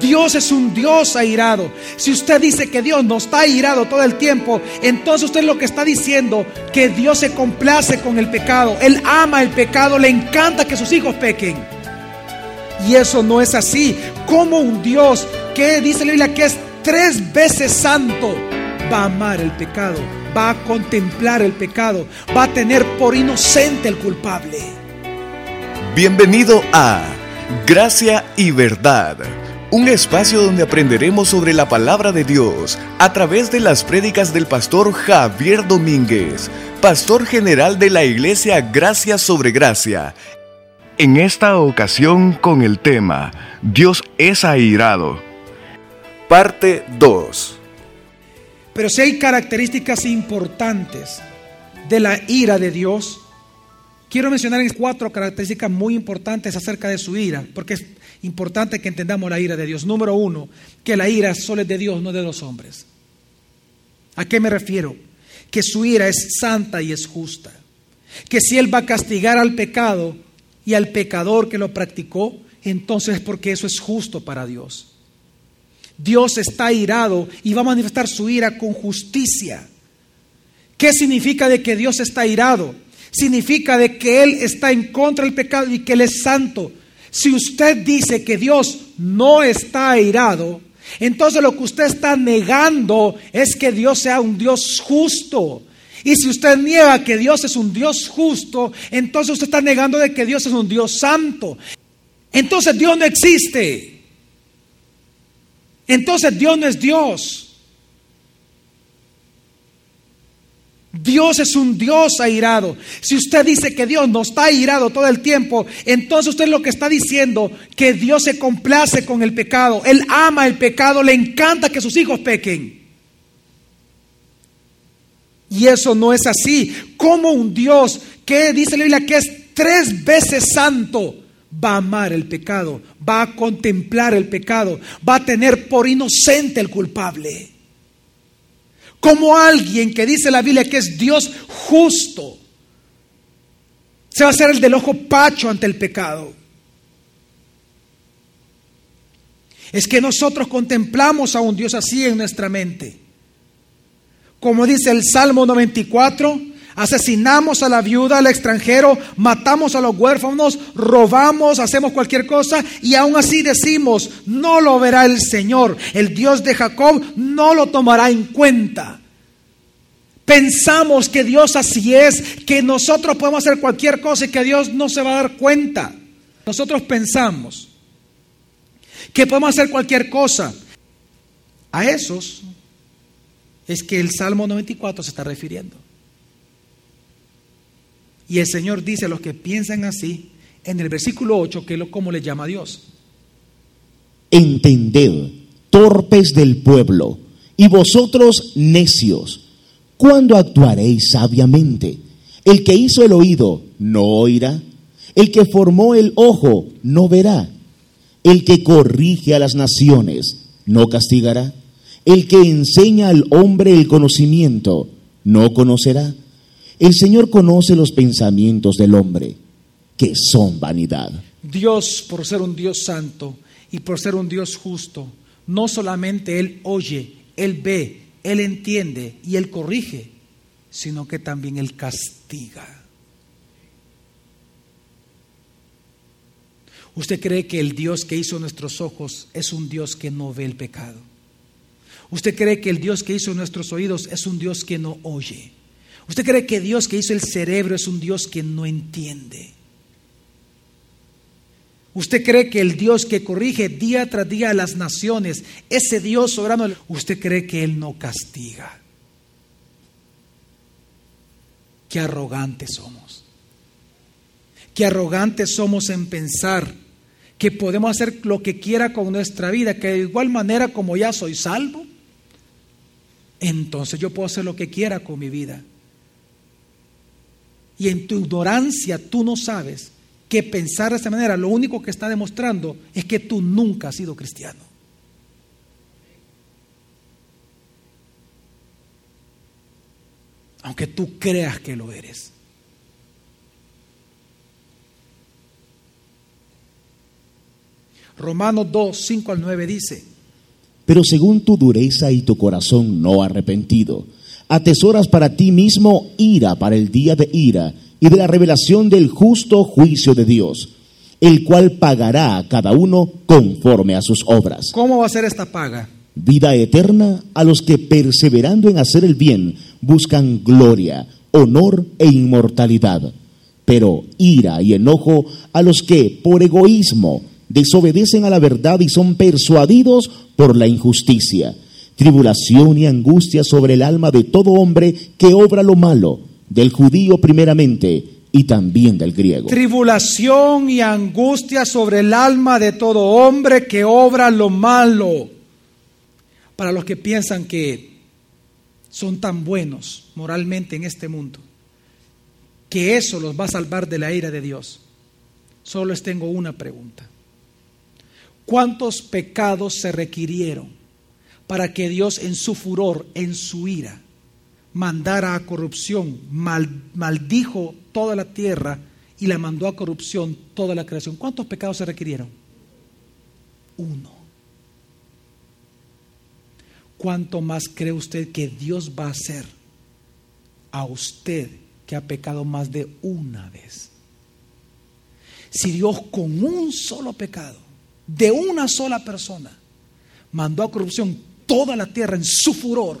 Dios es un Dios airado. Si usted dice que Dios no está airado todo el tiempo, entonces usted lo que está diciendo que Dios se complace con el pecado. Él ama el pecado, le encanta que sus hijos pequen. Y eso no es así. Como un Dios que dice la Biblia que es tres veces santo va a amar el pecado, va a contemplar el pecado, va a tener por inocente el culpable. Bienvenido a Gracia y Verdad un espacio donde aprenderemos sobre la palabra de Dios a través de las prédicas del pastor Javier Domínguez, pastor general de la iglesia Gracia sobre Gracia. En esta ocasión con el tema Dios es airado. Parte 2. Pero si hay características importantes de la ira de Dios, quiero mencionar cuatro características muy importantes acerca de su ira, porque importante que entendamos la ira de Dios. Número uno, que la ira solo es de Dios, no de los hombres. ¿A qué me refiero? Que su ira es santa y es justa. Que si Él va a castigar al pecado y al pecador que lo practicó, entonces es porque eso es justo para Dios. Dios está irado y va a manifestar su ira con justicia. ¿Qué significa de que Dios está irado? Significa de que Él está en contra del pecado y que Él es santo. Si usted dice que Dios no está airado, entonces lo que usted está negando es que Dios sea un Dios justo. Y si usted niega que Dios es un Dios justo, entonces usted está negando de que Dios es un Dios santo. Entonces Dios no existe. Entonces Dios no es Dios. Dios es un Dios airado. Si usted dice que Dios no está airado todo el tiempo, entonces usted lo que está diciendo que Dios se complace con el pecado. Él ama el pecado, le encanta que sus hijos pequen. Y eso no es así. Como un Dios que dice la Biblia que es tres veces santo va a amar el pecado, va a contemplar el pecado, va a tener por inocente el culpable como alguien que dice la Biblia que es Dios justo, se va a hacer el del ojo pacho ante el pecado. Es que nosotros contemplamos a un Dios así en nuestra mente. Como dice el Salmo 94, asesinamos a la viuda, al extranjero, matamos a los huérfanos, robamos, hacemos cualquier cosa y aún así decimos, no lo verá el Señor, el Dios de Jacob no lo tomará en cuenta. Pensamos que Dios así es, que nosotros podemos hacer cualquier cosa y que Dios no se va a dar cuenta. Nosotros pensamos que podemos hacer cualquier cosa. A esos es que el Salmo 94 se está refiriendo. Y el Señor dice a los que piensan así, en el versículo 8, que es como le llama a Dios. Entended, torpes del pueblo, y vosotros necios ¿Cuándo actuaréis sabiamente? El que hizo el oído no oirá. El que formó el ojo no verá. El que corrige a las naciones no castigará. El que enseña al hombre el conocimiento no conocerá. El Señor conoce los pensamientos del hombre, que son vanidad. Dios, por ser un Dios santo y por ser un Dios justo, no solamente Él oye, Él ve, él entiende y Él corrige, sino que también Él castiga. ¿Usted cree que el Dios que hizo nuestros ojos es un Dios que no ve el pecado? ¿Usted cree que el Dios que hizo nuestros oídos es un Dios que no oye? ¿Usted cree que Dios que hizo el cerebro es un Dios que no entiende? ¿Usted cree que el Dios que corrige día tras día a las naciones, ese Dios soberano, usted cree que Él no castiga? Qué arrogantes somos. Qué arrogantes somos en pensar que podemos hacer lo que quiera con nuestra vida, que de igual manera como ya soy salvo, entonces yo puedo hacer lo que quiera con mi vida. Y en tu ignorancia tú no sabes que pensar de esa manera lo único que está demostrando es que tú nunca has sido cristiano. Aunque tú creas que lo eres. Romanos 2, 5 al 9 dice, Pero según tu dureza y tu corazón no arrepentido, atesoras para ti mismo ira para el día de ira y de la revelación del justo juicio de Dios, el cual pagará a cada uno conforme a sus obras. ¿cómo va a ser esta paga? Vida eterna a los que perseverando en hacer el bien buscan gloria, honor e inmortalidad. Pero ira y enojo a los que por egoísmo desobedecen a la verdad y son persuadidos por la injusticia. Tribulación y angustia sobre el alma de todo hombre que obra lo malo, del judío primeramente y también del griego. Tribulación y angustia sobre el alma de todo hombre que obra lo malo. Para los que piensan que son tan buenos moralmente en este mundo, que eso los va a salvar de la ira de Dios. Solo les tengo una pregunta. ¿Cuántos pecados se requirieron para que Dios en su furor, en su ira, mandara a corrupción, mal- maldijo toda la tierra y la mandó a corrupción toda la creación? ¿Cuántos pecados se requirieron? Uno. ¿Cuánto más cree usted que Dios va a hacer a usted que ha pecado más de una vez? Si Dios con un solo pecado, de una sola persona, mandó a corrupción toda la tierra en su furor,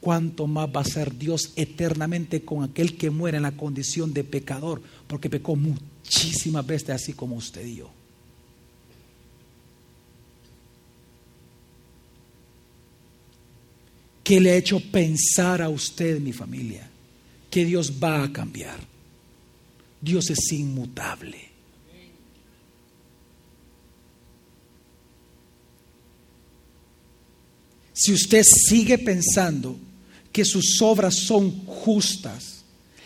¿cuánto más va a ser Dios eternamente con aquel que muere en la condición de pecador? Porque pecó muchísimas veces así como usted y yo. ¿Qué le ha hecho pensar a usted, mi familia, que Dios va a cambiar? Dios es inmutable. Si usted sigue pensando que sus obras son justas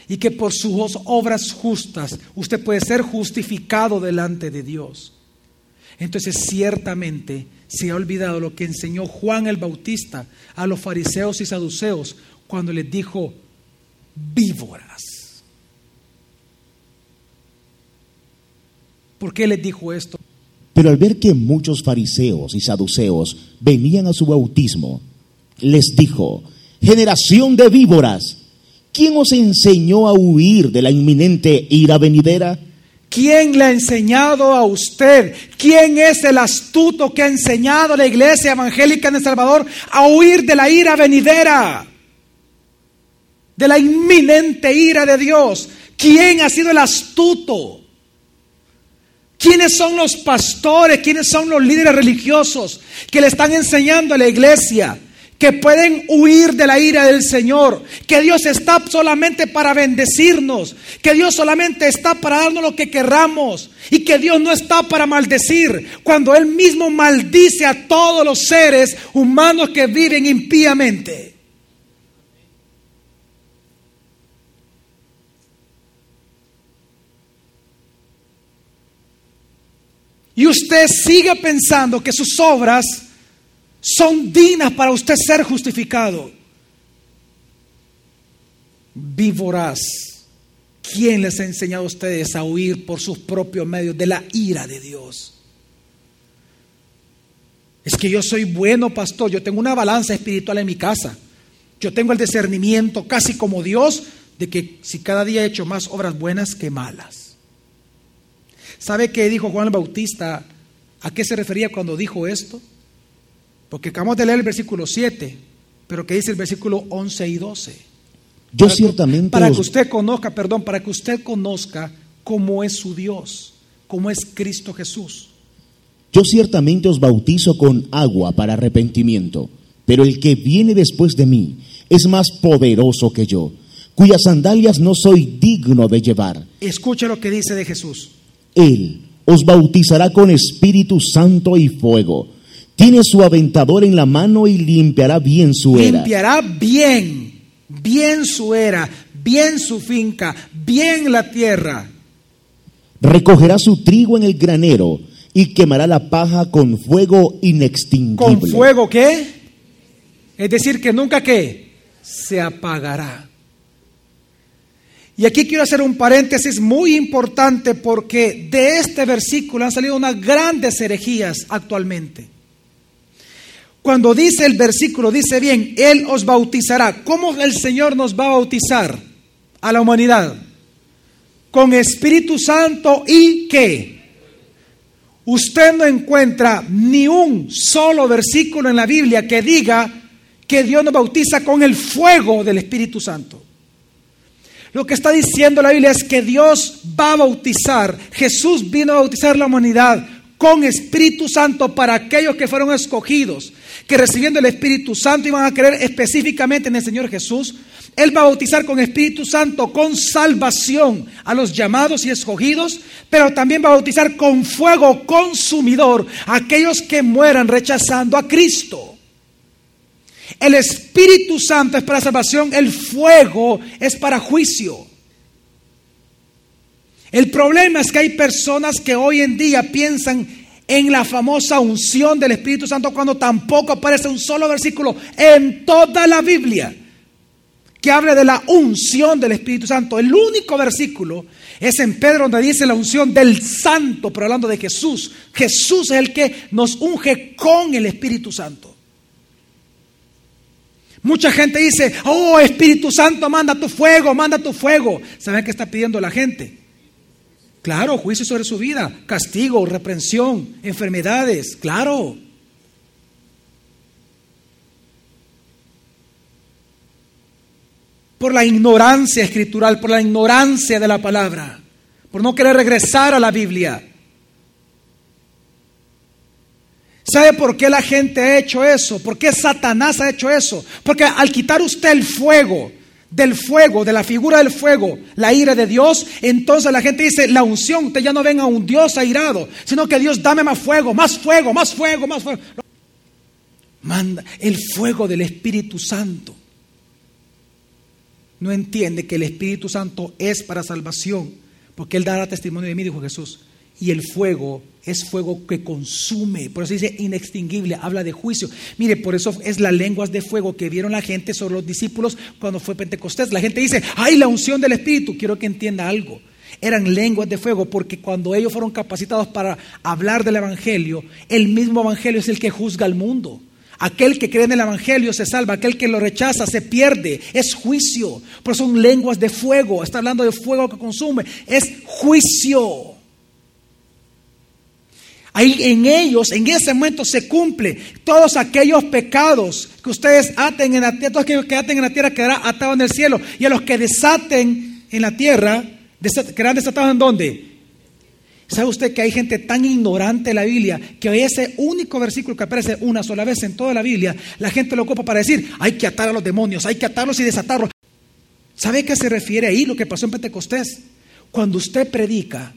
y que por sus obras justas usted puede ser justificado delante de Dios, entonces ciertamente se ha olvidado lo que enseñó Juan el Bautista a los fariseos y saduceos cuando les dijo víboras. ¿Por qué les dijo esto? Pero al ver que muchos fariseos y saduceos venían a su bautismo, les dijo, generación de víboras, ¿quién os enseñó a huir de la inminente ira venidera? ¿Quién le ha enseñado a usted? ¿Quién es el astuto que ha enseñado a la iglesia evangélica en El Salvador a huir de la ira venidera? De la inminente ira de Dios. ¿Quién ha sido el astuto? ¿Quiénes son los pastores? ¿Quiénes son los líderes religiosos que le están enseñando a la iglesia que pueden huir de la ira del Señor? Que Dios está solamente para bendecirnos, que Dios solamente está para darnos lo que querramos y que Dios no está para maldecir cuando Él mismo maldice a todos los seres humanos que viven impíamente. Y usted sigue pensando que sus obras son dignas para usted ser justificado. Víboras, ¿quién les ha enseñado a ustedes a huir por sus propios medios de la ira de Dios? Es que yo soy bueno, pastor, yo tengo una balanza espiritual en mi casa. Yo tengo el discernimiento casi como Dios de que si cada día he hecho más obras buenas que malas. ¿Sabe qué dijo Juan el Bautista? ¿A qué se refería cuando dijo esto? Porque acabamos de leer el versículo 7, pero ¿qué dice el versículo 11 y 12? Yo Para que- ciertamente Para os- que usted conozca, perdón, para que usted conozca cómo es su Dios, cómo es Cristo Jesús. Yo ciertamente os bautizo con agua para arrepentimiento, pero el que viene después de mí es más poderoso que yo, cuyas sandalias no soy digno de llevar. Escuche lo que dice de Jesús. Él os bautizará con Espíritu Santo y fuego. Tiene su aventador en la mano y limpiará bien su era. Limpiará bien, bien su era, bien su finca, bien la tierra. Recogerá su trigo en el granero y quemará la paja con fuego inextinguible. ¿Con fuego qué? Es decir, que nunca qué? Se apagará. Y aquí quiero hacer un paréntesis muy importante porque de este versículo han salido unas grandes herejías actualmente. Cuando dice el versículo, dice bien, Él os bautizará. ¿Cómo el Señor nos va a bautizar a la humanidad? Con Espíritu Santo y qué? Usted no encuentra ni un solo versículo en la Biblia que diga que Dios nos bautiza con el fuego del Espíritu Santo. Lo que está diciendo la Biblia es que Dios va a bautizar, Jesús vino a bautizar la humanidad con Espíritu Santo para aquellos que fueron escogidos, que recibiendo el Espíritu Santo iban a creer específicamente en el Señor Jesús. Él va a bautizar con Espíritu Santo, con salvación a los llamados y escogidos, pero también va a bautizar con fuego consumidor a aquellos que mueran rechazando a Cristo. El Espíritu Santo es para salvación, el fuego es para juicio. El problema es que hay personas que hoy en día piensan en la famosa unción del Espíritu Santo cuando tampoco aparece un solo versículo en toda la Biblia que hable de la unción del Espíritu Santo. El único versículo es en Pedro donde dice la unción del Santo, pero hablando de Jesús. Jesús es el que nos unge con el Espíritu Santo. Mucha gente dice, oh Espíritu Santo, manda tu fuego, manda tu fuego. ¿Saben qué está pidiendo la gente? Claro, juicio sobre su vida, castigo, reprensión, enfermedades, claro. Por la ignorancia escritural, por la ignorancia de la palabra, por no querer regresar a la Biblia. ¿Sabe por qué la gente ha hecho eso? ¿Por qué Satanás ha hecho eso? Porque al quitar usted el fuego, del fuego, de la figura del fuego, la ira de Dios, entonces la gente dice, la unción, usted ya no ven a un Dios airado, sino que Dios dame más fuego, más fuego, más fuego, más fuego. Manda el fuego del Espíritu Santo. No entiende que el Espíritu Santo es para salvación, porque Él dará testimonio de mí, dijo Jesús. Y el fuego es fuego que consume, por eso dice inextinguible, habla de juicio. Mire, por eso es las lenguas de fuego que vieron la gente sobre los discípulos cuando fue Pentecostés. La gente dice, ay, la unción del Espíritu. Quiero que entienda algo. Eran lenguas de fuego porque cuando ellos fueron capacitados para hablar del Evangelio, el mismo Evangelio es el que juzga al mundo. Aquel que cree en el Evangelio se salva, aquel que lo rechaza se pierde, es juicio. Por eso son lenguas de fuego, está hablando de fuego que consume, es juicio. Ahí en ellos, en ese momento se cumple todos aquellos pecados que ustedes aten en la tierra, todos aquellos que aten en la tierra quedará atado en el cielo. Y a los que desaten en la tierra, quedarán desatados en dónde? ¿Sabe usted que hay gente tan ignorante en la Biblia que ese único versículo que aparece una sola vez en toda la Biblia, la gente lo ocupa para decir, hay que atar a los demonios, hay que atarlos y desatarlos? ¿Sabe a qué se refiere ahí lo que pasó en Pentecostés? Cuando usted predica,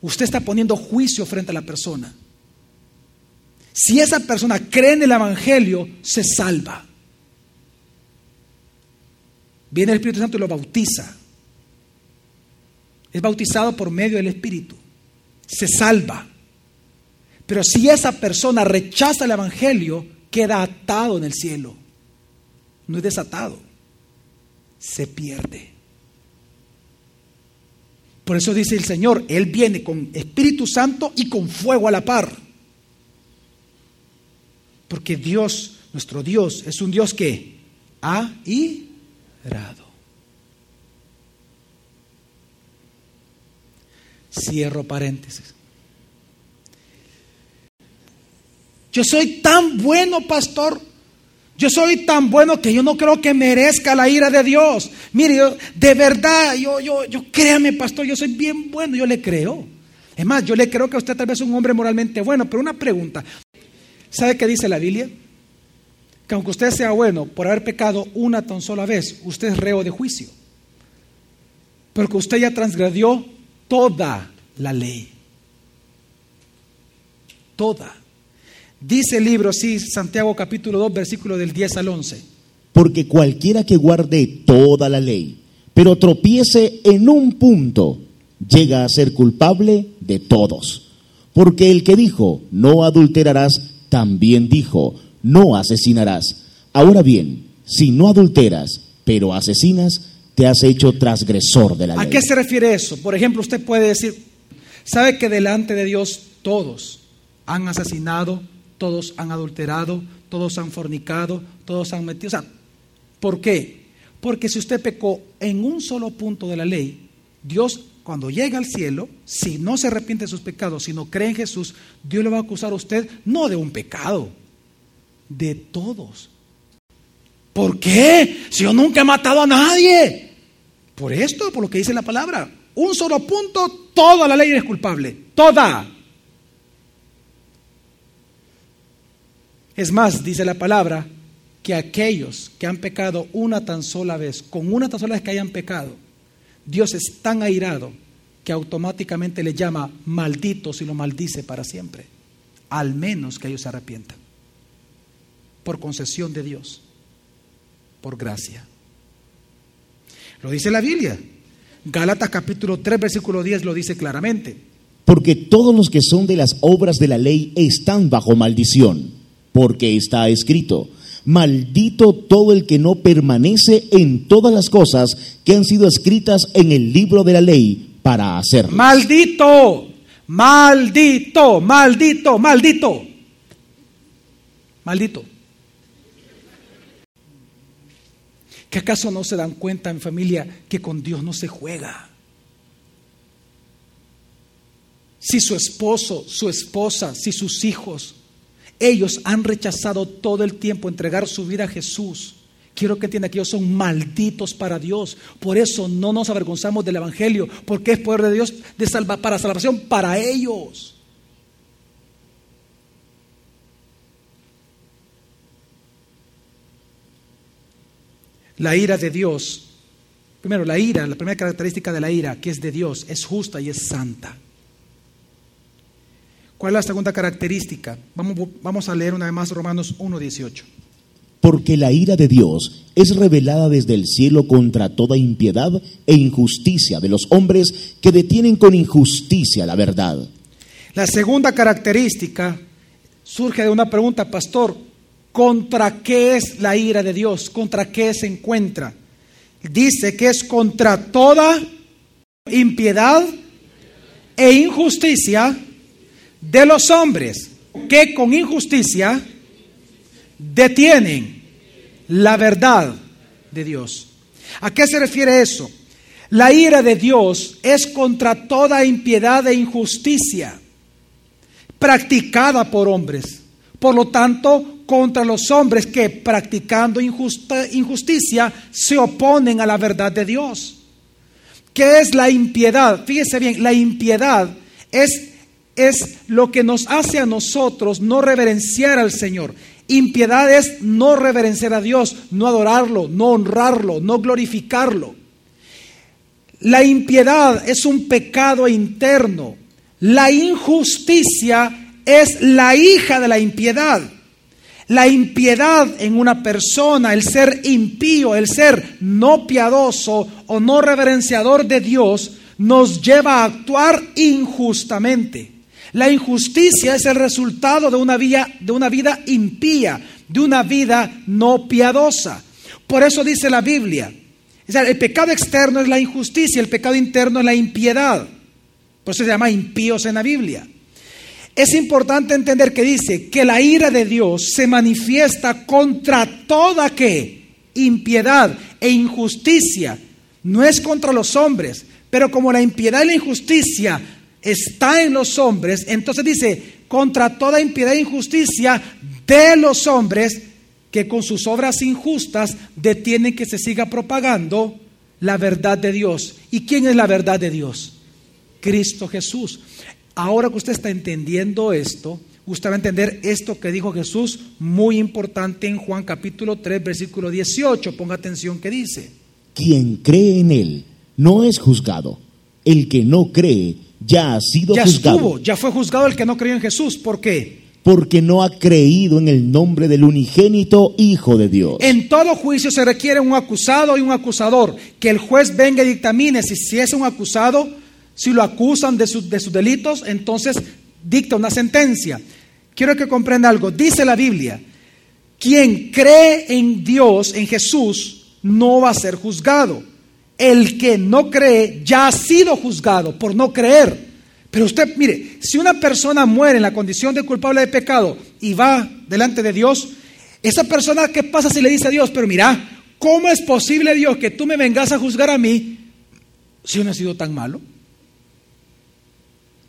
usted está poniendo juicio frente a la persona. Si esa persona cree en el Evangelio, se salva. Viene el Espíritu Santo y lo bautiza. Es bautizado por medio del Espíritu. Se salva. Pero si esa persona rechaza el Evangelio, queda atado en el cielo. No es desatado. Se pierde. Por eso dice el Señor, Él viene con Espíritu Santo y con fuego a la par. Porque Dios, nuestro Dios, es un Dios que ha irado. Cierro paréntesis. Yo soy tan bueno, pastor, yo soy tan bueno que yo no creo que merezca la ira de Dios. Mire, de verdad, yo, yo, yo créame, pastor, yo soy bien bueno, yo le creo. Es más, yo le creo que usted tal vez es un hombre moralmente bueno, pero una pregunta. ¿Sabe qué dice la Biblia? Que aunque usted sea bueno por haber pecado una tan sola vez, usted es reo de juicio. Porque usted ya transgredió toda la ley. Toda. Dice el libro, sí, Santiago capítulo 2, versículo del 10 al 11. Porque cualquiera que guarde toda la ley, pero tropiece en un punto, llega a ser culpable de todos. Porque el que dijo, no adulterarás, también dijo, no asesinarás. Ahora bien, si no adulteras, pero asesinas, te has hecho transgresor de la ¿A ley. qué se refiere eso? Por ejemplo, usted puede decir, ¿sabe que delante de Dios todos han asesinado, todos han adulterado, todos han fornicado, todos han metido? ¿por qué? Porque si usted pecó en un solo punto de la ley, Dios cuando llega al cielo, si no se arrepiente de sus pecados, si no cree en Jesús, Dios le va a acusar a usted no de un pecado, de todos. ¿Por qué? Si yo nunca he matado a nadie. Por esto, por lo que dice la palabra. Un solo punto, toda la ley es culpable. Toda. Es más, dice la palabra, que aquellos que han pecado una tan sola vez, con una tan sola vez que hayan pecado, Dios es tan airado que automáticamente le llama malditos y lo maldice para siempre. Al menos que ellos se arrepientan. Por concesión de Dios. Por gracia. Lo dice la Biblia. Gálatas capítulo 3, versículo 10 lo dice claramente. Porque todos los que son de las obras de la ley están bajo maldición, porque está escrito, maldito todo el que no permanece en todas las cosas que han sido escritas en el libro de la ley para hacerlas. Maldito, maldito, maldito, maldito. Maldito. ¿Que acaso no se dan cuenta en familia que con Dios no se juega? Si su esposo, su esposa, si sus hijos, ellos han rechazado todo el tiempo entregar su vida a Jesús. Quiero que entiendan que ellos son malditos para Dios. Por eso no nos avergonzamos del Evangelio, porque es poder de Dios para salvación para ellos. La ira de Dios, primero la ira, la primera característica de la ira, que es de Dios, es justa y es santa. ¿Cuál es la segunda característica? Vamos, vamos a leer una vez más Romanos 1.18. Porque la ira de Dios es revelada desde el cielo contra toda impiedad e injusticia de los hombres que detienen con injusticia la verdad. La segunda característica surge de una pregunta, pastor, ¿contra qué es la ira de Dios? ¿Contra qué se encuentra? Dice que es contra toda impiedad e injusticia de los hombres que con injusticia detienen la verdad de Dios. ¿A qué se refiere eso? La ira de Dios es contra toda impiedad e injusticia practicada por hombres. Por lo tanto, contra los hombres que practicando injusticia se oponen a la verdad de Dios. ¿Qué es la impiedad? Fíjese bien, la impiedad es, es lo que nos hace a nosotros no reverenciar al Señor. Impiedad es no reverenciar a Dios, no adorarlo, no honrarlo, no glorificarlo. La impiedad es un pecado interno. La injusticia es la hija de la impiedad. La impiedad en una persona, el ser impío, el ser no piadoso o no reverenciador de Dios, nos lleva a actuar injustamente. La injusticia es el resultado de una vida, de una vida impía, de una vida no piadosa. Por eso dice la Biblia, el pecado externo es la injusticia, el pecado interno es la impiedad. Por eso se llama impíos en la Biblia. Es importante entender que dice que la ira de Dios se manifiesta contra toda que impiedad e injusticia. No es contra los hombres, pero como la impiedad y la injusticia está en los hombres, entonces dice, contra toda impiedad e injusticia de los hombres que con sus obras injustas detienen que se siga propagando la verdad de Dios. ¿Y quién es la verdad de Dios? Cristo Jesús. Ahora que usted está entendiendo esto, usted va a entender esto que dijo Jesús, muy importante en Juan capítulo 3, versículo 18. Ponga atención que dice. Quien cree en Él no es juzgado. El que no cree ya ha sido Ya juzgado. estuvo, ya fue juzgado el que no creyó en Jesús. ¿Por qué? Porque no ha creído en el nombre del unigénito Hijo de Dios. En todo juicio se requiere un acusado y un acusador. Que el juez venga y dictamine si, si es un acusado, si lo acusan de, sus- de sus delitos, entonces dicta una sentencia. Quiero que comprenda algo. Dice la Biblia, quien cree en Dios, en Jesús, no va a ser juzgado. El que no cree ya ha sido juzgado por no creer. Pero usted, mire, si una persona muere en la condición de culpable de pecado y va delante de Dios, esa persona, ¿qué pasa si le dice a Dios, pero mira, ¿cómo es posible Dios que tú me vengas a juzgar a mí si yo no he sido tan malo?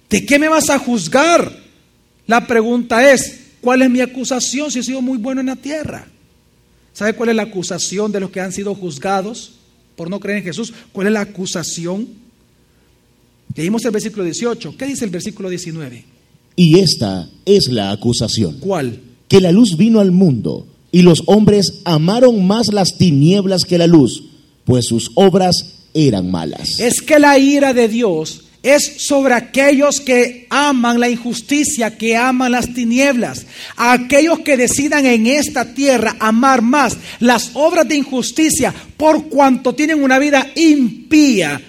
¿De qué me vas a juzgar? La pregunta es, ¿cuál es mi acusación si he sido muy bueno en la tierra? ¿Sabe cuál es la acusación de los que han sido juzgados por no creer en Jesús? ¿Cuál es la acusación? Leímos el versículo 18. ¿Qué dice el versículo 19? Y esta es la acusación. ¿Cuál? Que la luz vino al mundo y los hombres amaron más las tinieblas que la luz, pues sus obras eran malas. Es que la ira de Dios es sobre aquellos que aman la injusticia, que aman las tinieblas, aquellos que decidan en esta tierra amar más las obras de injusticia por cuanto tienen una vida impía.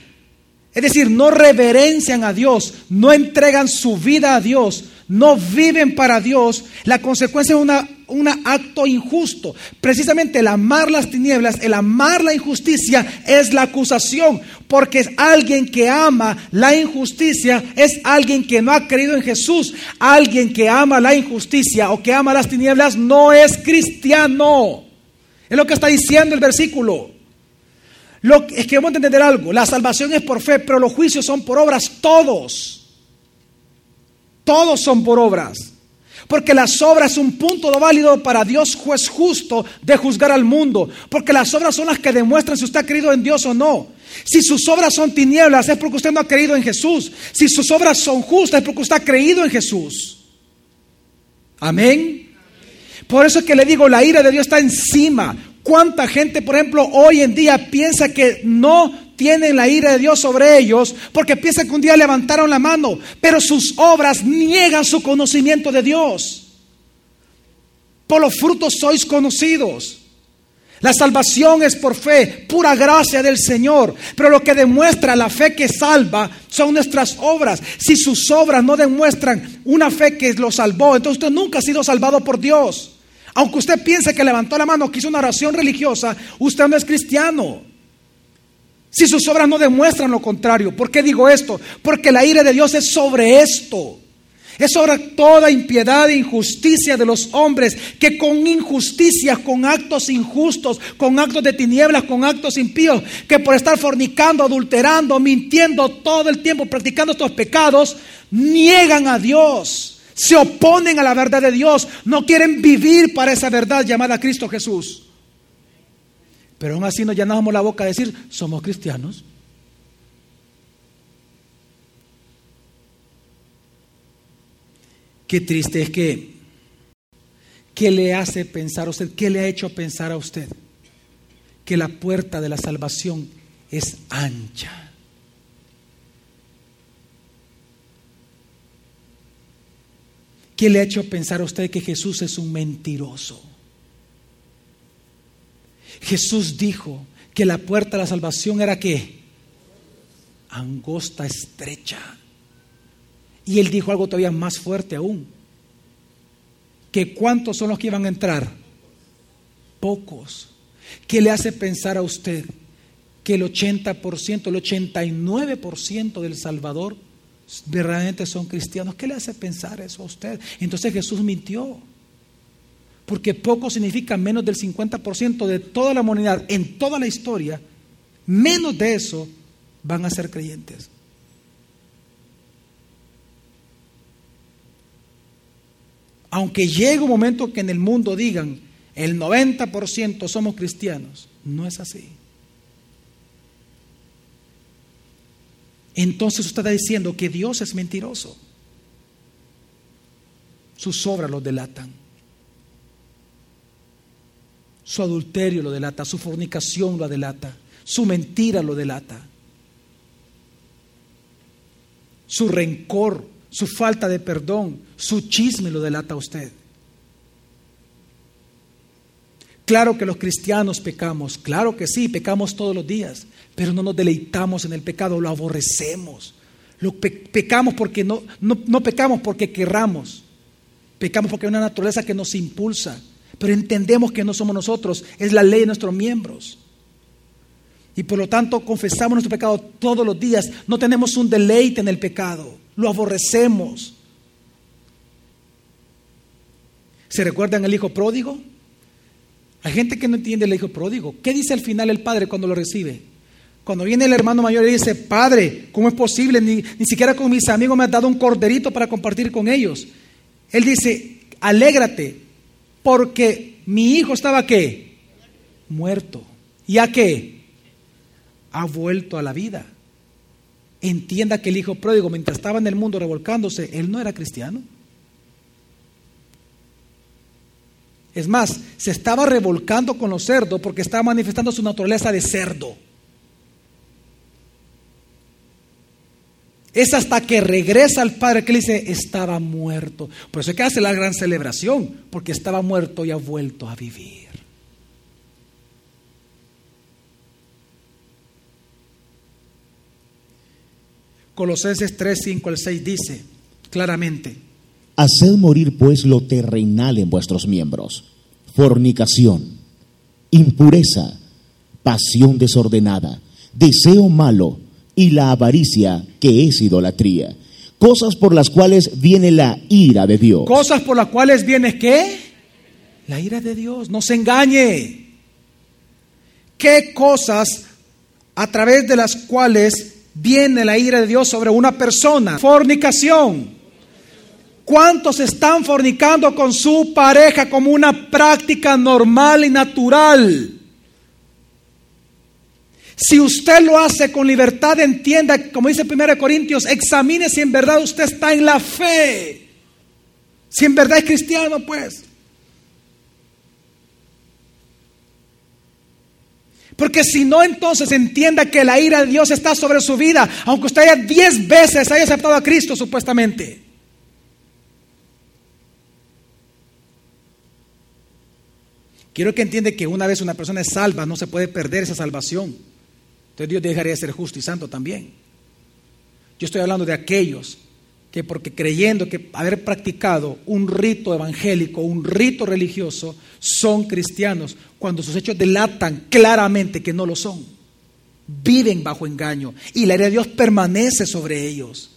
Es decir, no reverencian a Dios, no entregan su vida a Dios, no viven para Dios, la consecuencia es un acto injusto. Precisamente el amar las tinieblas, el amar la injusticia es la acusación, porque alguien que ama la injusticia, es alguien que no ha creído en Jesús. Alguien que ama la injusticia o que ama las tinieblas no es cristiano. Es lo que está diciendo el versículo. Lo, es que vamos a entender algo, la salvación es por fe, pero los juicios son por obras todos. Todos son por obras. Porque las obras son un punto válido para Dios juez justo de juzgar al mundo. Porque las obras son las que demuestran si usted ha creído en Dios o no. Si sus obras son tinieblas es porque usted no ha creído en Jesús. Si sus obras son justas es porque usted ha creído en Jesús. Amén. Por eso es que le digo, la ira de Dios está encima. ¿Cuánta gente, por ejemplo, hoy en día piensa que no tienen la ira de Dios sobre ellos porque piensan que un día levantaron la mano, pero sus obras niegan su conocimiento de Dios. Por los frutos sois conocidos. La salvación es por fe, pura gracia del Señor. Pero lo que demuestra la fe que salva son nuestras obras. Si sus obras no demuestran una fe que lo salvó, entonces usted nunca ha sido salvado por Dios. Aunque usted piense que levantó la mano, que hizo una oración religiosa, usted no es cristiano. Si sus obras no demuestran lo contrario. ¿Por qué digo esto? Porque la ira de Dios es sobre esto. Es sobre toda impiedad e injusticia de los hombres que con injusticias, con actos injustos, con actos de tinieblas, con actos impíos, que por estar fornicando, adulterando, mintiendo todo el tiempo, practicando estos pecados, niegan a Dios, se oponen a la verdad de Dios, no quieren vivir para esa verdad llamada Cristo Jesús. Pero aún así nos llenamos la boca a decir, somos cristianos. Qué triste es que, ¿qué le hace pensar a usted? ¿Qué le ha hecho pensar a usted? Que la puerta de la salvación es ancha. ¿Qué le ha hecho pensar a usted que Jesús es un mentiroso? Jesús dijo que la puerta de la salvación era qué? Angosta, estrecha. Y él dijo algo todavía más fuerte aún. Que cuántos son los que iban a entrar? Pocos. ¿Qué le hace pensar a usted que el 80%, el 89% del Salvador verdaderamente son cristianos? ¿Qué le hace pensar eso a usted? Entonces Jesús mintió porque poco significa menos del 50% de toda la humanidad en toda la historia, menos de eso van a ser creyentes. Aunque llegue un momento que en el mundo digan el 90% somos cristianos, no es así. Entonces usted está diciendo que Dios es mentiroso. Sus obras lo delatan. Su adulterio lo delata, su fornicación lo delata, su mentira lo delata, su rencor, su falta de perdón, su chisme lo delata a usted. Claro que los cristianos pecamos, claro que sí, pecamos todos los días, pero no nos deleitamos en el pecado, lo aborrecemos. Lo pecamos porque no, no, no pecamos porque querramos, pecamos porque hay una naturaleza que nos impulsa pero entendemos que no somos nosotros, es la ley de nuestros miembros. Y por lo tanto confesamos nuestro pecado todos los días. No tenemos un deleite en el pecado. Lo aborrecemos. ¿Se recuerdan el hijo pródigo? Hay gente que no entiende el hijo pródigo. ¿Qué dice al final el padre cuando lo recibe? Cuando viene el hermano mayor y dice, Padre, ¿cómo es posible? Ni, ni siquiera con mis amigos me has dado un corderito para compartir con ellos. Él dice, alégrate, porque mi hijo estaba qué? Muerto. ¿Y a qué? Ha vuelto a la vida. Entienda que el hijo pródigo, mientras estaba en el mundo revolcándose, él no era cristiano. Es más, se estaba revolcando con los cerdos porque estaba manifestando su naturaleza de cerdo. Es hasta que regresa al Padre que le dice, estaba muerto. Por eso es que hace la gran celebración, porque estaba muerto y ha vuelto a vivir. Colosenses 3, 5 al 6 dice claramente, Haced morir pues lo terrenal en vuestros miembros, fornicación, impureza, pasión desordenada, deseo malo y la avaricia, que es idolatría. Cosas por las cuales viene la ira de Dios. Cosas por las cuales viene qué? La ira de Dios. No se engañe. ¿Qué cosas a través de las cuales viene la ira de Dios sobre una persona? Fornicación. ¿Cuántos están fornicando con su pareja como una práctica normal y natural? Si usted lo hace con libertad, entienda, como dice 1 Corintios, examine si en verdad usted está en la fe. Si en verdad es cristiano, pues. Porque si no, entonces entienda que la ira de Dios está sobre su vida, aunque usted haya diez veces haya aceptado a Cristo supuestamente. Quiero que entienda que una vez una persona es salva, no se puede perder esa salvación. Entonces Dios dejaría de ser justo y santo también. Yo estoy hablando de aquellos que porque creyendo que haber practicado un rito evangélico, un rito religioso, son cristianos, cuando sus hechos delatan claramente que no lo son. Viven bajo engaño y la ira de Dios permanece sobre ellos.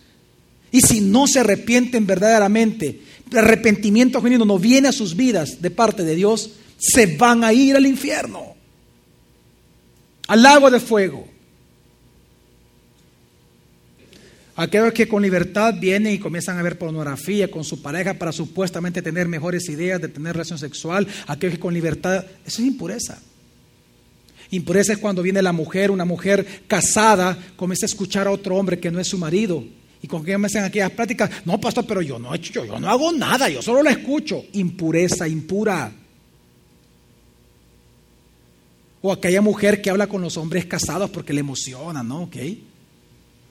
Y si no se arrepienten verdaderamente, el arrepentimiento genuino no viene a sus vidas de parte de Dios, se van a ir al infierno, al lago de fuego. Aquellos que con libertad vienen y comienzan a ver pornografía con su pareja para supuestamente tener mejores ideas de tener relación sexual, aquellos que con libertad, eso es impureza. Impureza es cuando viene la mujer, una mujer casada, comienza a escuchar a otro hombre que no es su marido. Y con que me hacen aquellas prácticas, no, pastor, pero yo no, yo, yo no hago nada, yo solo la escucho. Impureza, impura. O aquella mujer que habla con los hombres casados porque le emociona, ¿no? ¿Ok?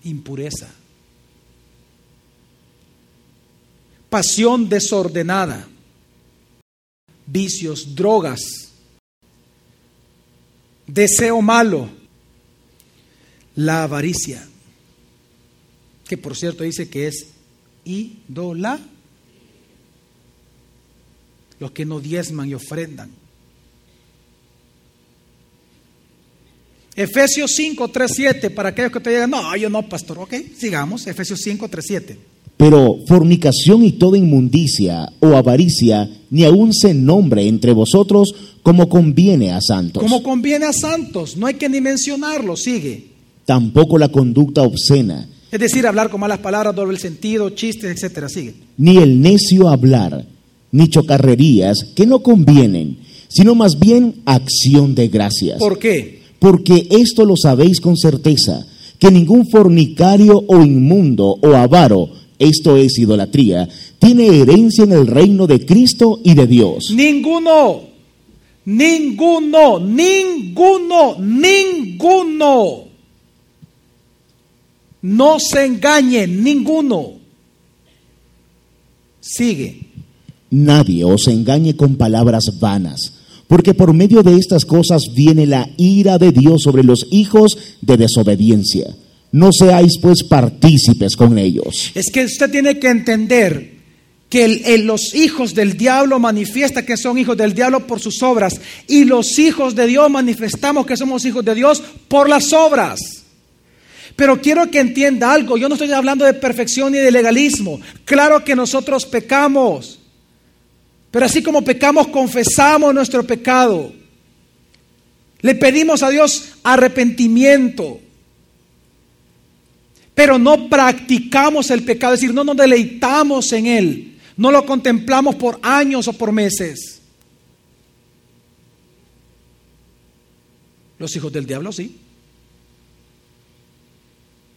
Impureza. Pasión desordenada. Vicios, drogas. Deseo malo. La avaricia. Que por cierto dice que es ídola. Los que no diezman y ofrendan. Efesios 5, 3, 7, para aquellos que te digan, no, yo no, pastor, ok, sigamos, Efesios 5, 3, 7. Pero fornicación y toda inmundicia o avaricia ni aun se nombre entre vosotros como conviene a santos. Como conviene a santos, no hay que ni mencionarlo, sigue. Tampoco la conducta obscena, Es decir, hablar con malas palabras, doble sentido, chistes, etcétera, sigue. ni el necio hablar, ni chocarrerías que no convienen, sino más bien acción de gracias. ¿Por qué? Porque esto lo sabéis con certeza, que ningún fornicario o inmundo o avaro, esto es idolatría, tiene herencia en el reino de Cristo y de Dios. Ninguno, ninguno, ninguno, ninguno. No se engañe, ninguno. Sigue. Nadie os engañe con palabras vanas, porque por medio de estas cosas viene la ira de Dios sobre los hijos de desobediencia. No seáis pues partícipes con ellos. Es que usted tiene que entender que los hijos del diablo manifiestan que son hijos del diablo por sus obras y los hijos de Dios manifestamos que somos hijos de Dios por las obras. Pero quiero que entienda algo, yo no estoy hablando de perfección ni de legalismo. Claro que nosotros pecamos, pero así como pecamos, confesamos nuestro pecado. Le pedimos a Dios arrepentimiento, pero no practicamos el pecado, es decir, no nos deleitamos en él. No lo contemplamos por años o por meses. Los hijos del diablo sí.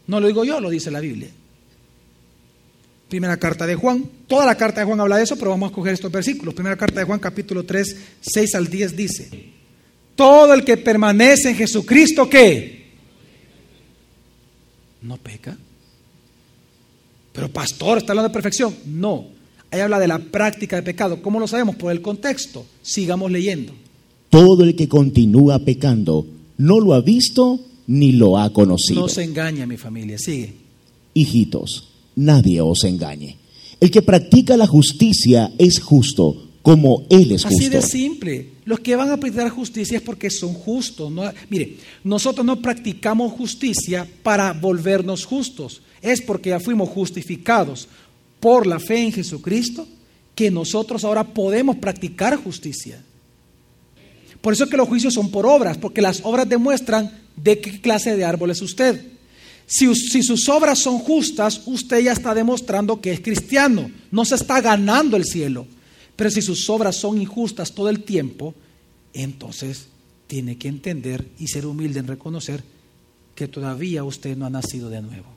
No lo digo yo, lo dice la Biblia. Primera carta de Juan. Toda la carta de Juan habla de eso, pero vamos a coger estos versículos. Primera carta de Juan, capítulo 3, 6 al 10 dice, todo el que permanece en Jesucristo, ¿qué? No peca. Pero pastor, ¿está hablando de perfección? No. Ahí habla de la práctica de pecado. ¿Cómo lo sabemos? Por el contexto. Sigamos leyendo. Todo el que continúa pecando no lo ha visto ni lo ha conocido. No se engaña, mi familia. Sigue. Hijitos, nadie os engañe. El que practica la justicia es justo, como Él es justo. Así de simple. Los que van a practicar justicia es porque son justos. mire, nosotros no practicamos justicia para volvernos justos. Es porque ya fuimos justificados por la fe en Jesucristo que nosotros ahora podemos practicar justicia. Por eso es que los juicios son por obras, porque las obras demuestran de qué clase de árbol es usted. Si, si, sus obras son justas, usted ya está demostrando que es cristiano, no se está ganando el cielo. Pero si sus obras son injustas todo el tiempo, entonces tiene que entender y ser humilde en reconocer que todavía usted no ha nacido de nuevo.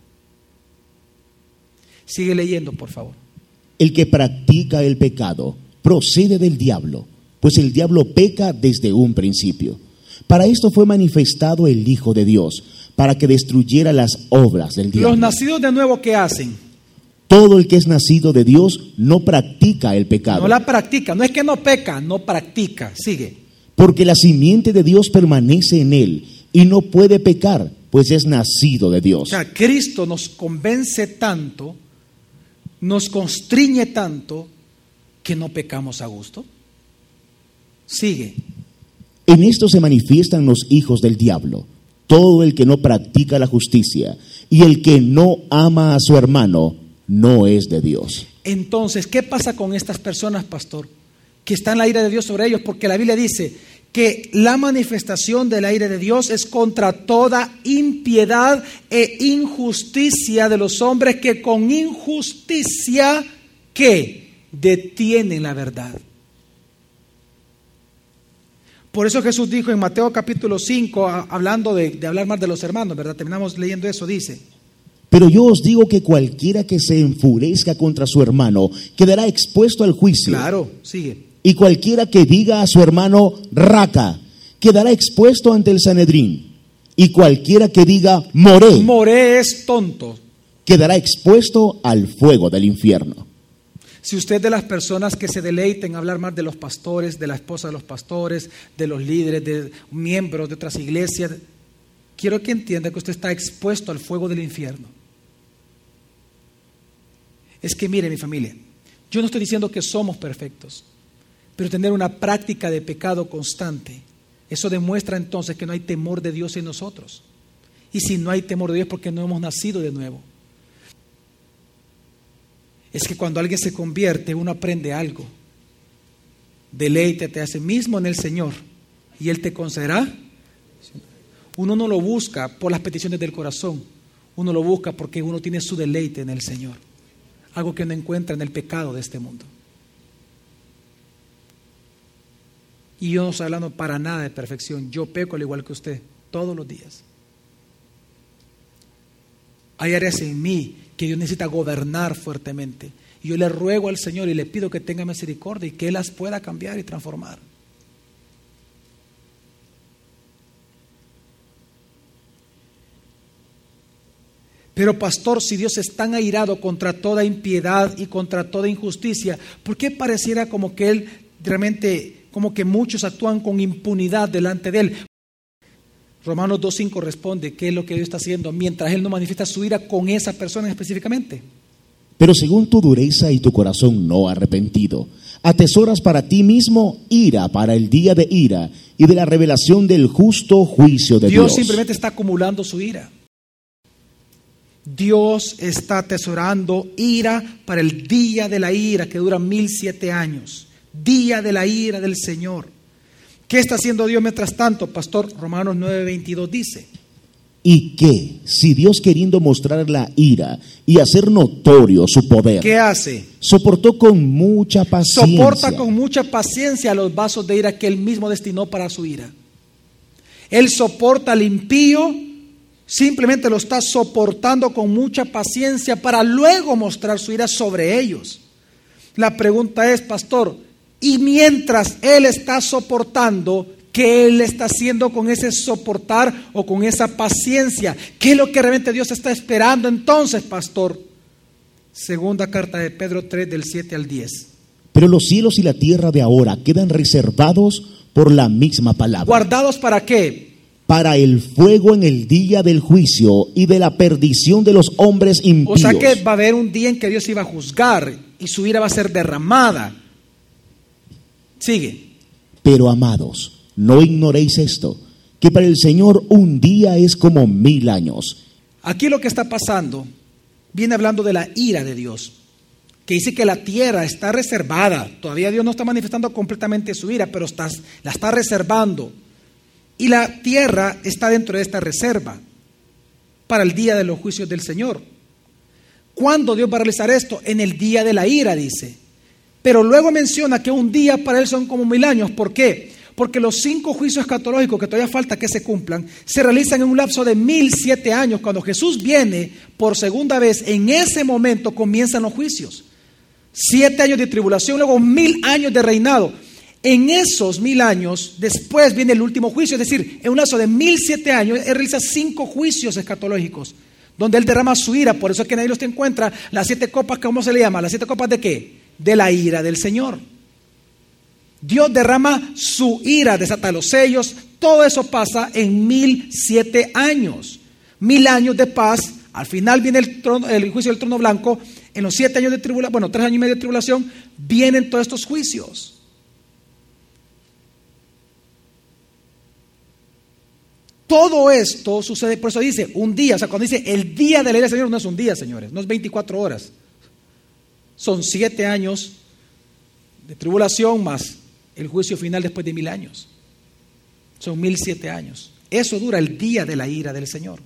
Sigue leyendo, por favor. El que practica el pecado procede del diablo, pues el diablo peca desde un principio. Para esto fue manifestado el Hijo de Dios, para que destruyera las obras del diablo. Los nacidos de nuevo, ¿qué hacen? Todo el que es nacido de Dios no practica el pecado. No la practica, no es que no peca, no practica. Sigue. Porque la simiente de Dios permanece en él y no puede pecar, pues es nacido de Dios. O sea, Cristo nos convence tanto nos constriñe tanto que no pecamos a gusto? Sigue. En esto se manifiestan los hijos del diablo, todo el que no practica la justicia y el que no ama a su hermano no es de Dios. Entonces, ¿qué pasa con estas personas, pastor? Que está la ira de Dios sobre ellos, porque la Biblia dice que la manifestación del aire de Dios es contra toda impiedad e injusticia de los hombres que con injusticia que detienen la verdad. Por eso Jesús dijo en Mateo capítulo 5, hablando de, de hablar más de los hermanos, ¿verdad? Terminamos leyendo eso, dice. Pero yo os digo que cualquiera que se enfurezca contra su hermano quedará expuesto al juicio. Claro, sigue. Y cualquiera que diga a su hermano raca quedará expuesto ante el Sanedrín. Y cualquiera que diga moré, moré es tonto, quedará expuesto al fuego del infierno. Si usted de las personas que se deleiten a hablar más de los pastores, de la esposa de los pastores, de los líderes, de miembros de otras iglesias, quiero que entienda que usted está expuesto al fuego del infierno. Es que mire mi familia, yo no estoy diciendo que somos perfectos pero tener una práctica de pecado constante. Eso demuestra entonces que no hay temor de Dios en nosotros. Y si no hay temor de Dios, porque no hemos nacido de nuevo. Es que cuando alguien se convierte, uno aprende algo. Deleítate a sí mismo en el Señor y Él te concederá. Uno no lo busca por las peticiones del corazón, uno lo busca porque uno tiene su deleite en el Señor. Algo que no encuentra en el pecado de este mundo. Y yo no estoy hablando para nada de perfección. Yo peco al igual que usted todos los días. Hay áreas en mí que Dios necesita gobernar fuertemente. Y yo le ruego al Señor y le pido que tenga misericordia y que Él las pueda cambiar y transformar. Pero pastor, si Dios es tan airado contra toda impiedad y contra toda injusticia, ¿por qué pareciera como que Él realmente como que muchos actúan con impunidad delante de Él. Romanos 2.5 responde qué es lo que Dios está haciendo mientras Él no manifiesta su ira con esa persona específicamente. Pero según tu dureza y tu corazón no arrepentido, atesoras para ti mismo ira para el día de ira y de la revelación del justo juicio de Dios. Dios simplemente está acumulando su ira. Dios está atesorando ira para el día de la ira que dura mil siete años. Día de la ira del Señor. ¿Qué está haciendo Dios mientras tanto? Pastor Romanos 9:22 dice. Y que, si Dios queriendo mostrar la ira y hacer notorio su poder, ¿Qué hace? soportó con mucha paciencia. Soporta con mucha paciencia los vasos de ira que él mismo destinó para su ira. Él soporta al impío, simplemente lo está soportando con mucha paciencia para luego mostrar su ira sobre ellos. La pregunta es, pastor, y mientras él está soportando, ¿qué él está haciendo con ese soportar o con esa paciencia? ¿Qué es lo que realmente Dios está esperando entonces, pastor? Segunda carta de Pedro 3 del 7 al 10. Pero los cielos y la tierra de ahora quedan reservados por la misma palabra. ¿Guardados para qué? Para el fuego en el día del juicio y de la perdición de los hombres O impíos. sea que va a haber un día en que Dios iba a juzgar y su ira va a ser derramada. Sigue. Pero amados, no ignoréis esto, que para el Señor un día es como mil años. Aquí lo que está pasando viene hablando de la ira de Dios, que dice que la tierra está reservada. Todavía Dios no está manifestando completamente su ira, pero está- la está reservando. Y la tierra está dentro de esta reserva para el día de los juicios del Señor. ¿Cuándo Dios va a realizar esto? En el día de la ira, dice. Pero luego menciona que un día para Él son como mil años. ¿Por qué? Porque los cinco juicios escatológicos que todavía falta que se cumplan se realizan en un lapso de mil siete años. Cuando Jesús viene por segunda vez, en ese momento comienzan los juicios. Siete años de tribulación, luego mil años de reinado. En esos mil años, después viene el último juicio, es decir, en un lapso de mil siete años, Él realiza cinco juicios escatológicos, donde Él derrama su ira. Por eso es que ahí los encuentra las siete copas, ¿cómo se le llama? ¿Las siete copas de qué? De la ira del Señor. Dios derrama su ira, desata los sellos, todo eso pasa en mil siete años. Mil años de paz, al final viene el, trono- el juicio del trono blanco, en los siete años de tribulación, bueno, tres años y medio de tribulación, vienen todos estos juicios. Todo esto sucede, por eso dice un día, o sea, cuando dice el día de la ira del Señor, no es un día, señores, no es 24 horas. Son siete años de tribulación más el juicio final después de mil años. Son mil siete años. Eso dura el día de la ira del Señor.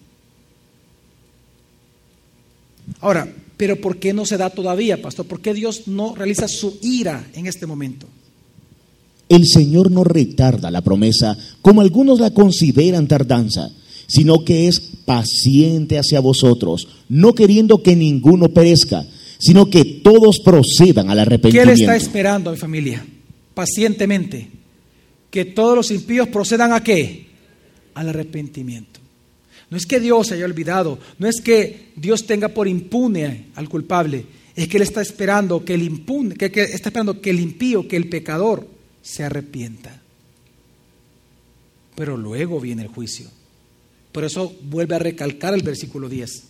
Ahora, pero ¿por qué no se da todavía, pastor? ¿Por qué Dios no realiza su ira en este momento? El Señor no retarda la promesa como algunos la consideran tardanza, sino que es paciente hacia vosotros, no queriendo que ninguno perezca, sino que todos procedan al ¿Qué le arrepentimiento. está esperando a mi familia? Pacientemente. Que todos los impíos procedan a qué? Al arrepentimiento. No es que Dios se haya olvidado, no es que Dios tenga por impune al culpable, es que Él está esperando que el impune, que, que está esperando que el impío, que el pecador se arrepienta. Pero luego viene el juicio. Por eso vuelve a recalcar el versículo 10.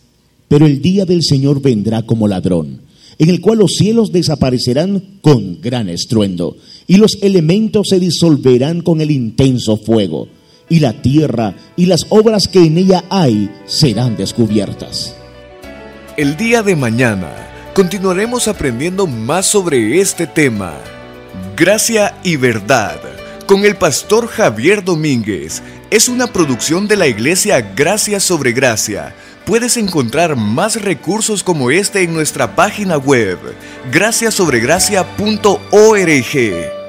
Pero el día del Señor vendrá como ladrón, en el cual los cielos desaparecerán con gran estruendo, y los elementos se disolverán con el intenso fuego, y la tierra y las obras que en ella hay serán descubiertas. El día de mañana continuaremos aprendiendo más sobre este tema. Gracia y verdad con el pastor Javier Domínguez es una producción de la iglesia Gracia sobre Gracia. Puedes encontrar más recursos como este en nuestra página web, graciasobregracia.org.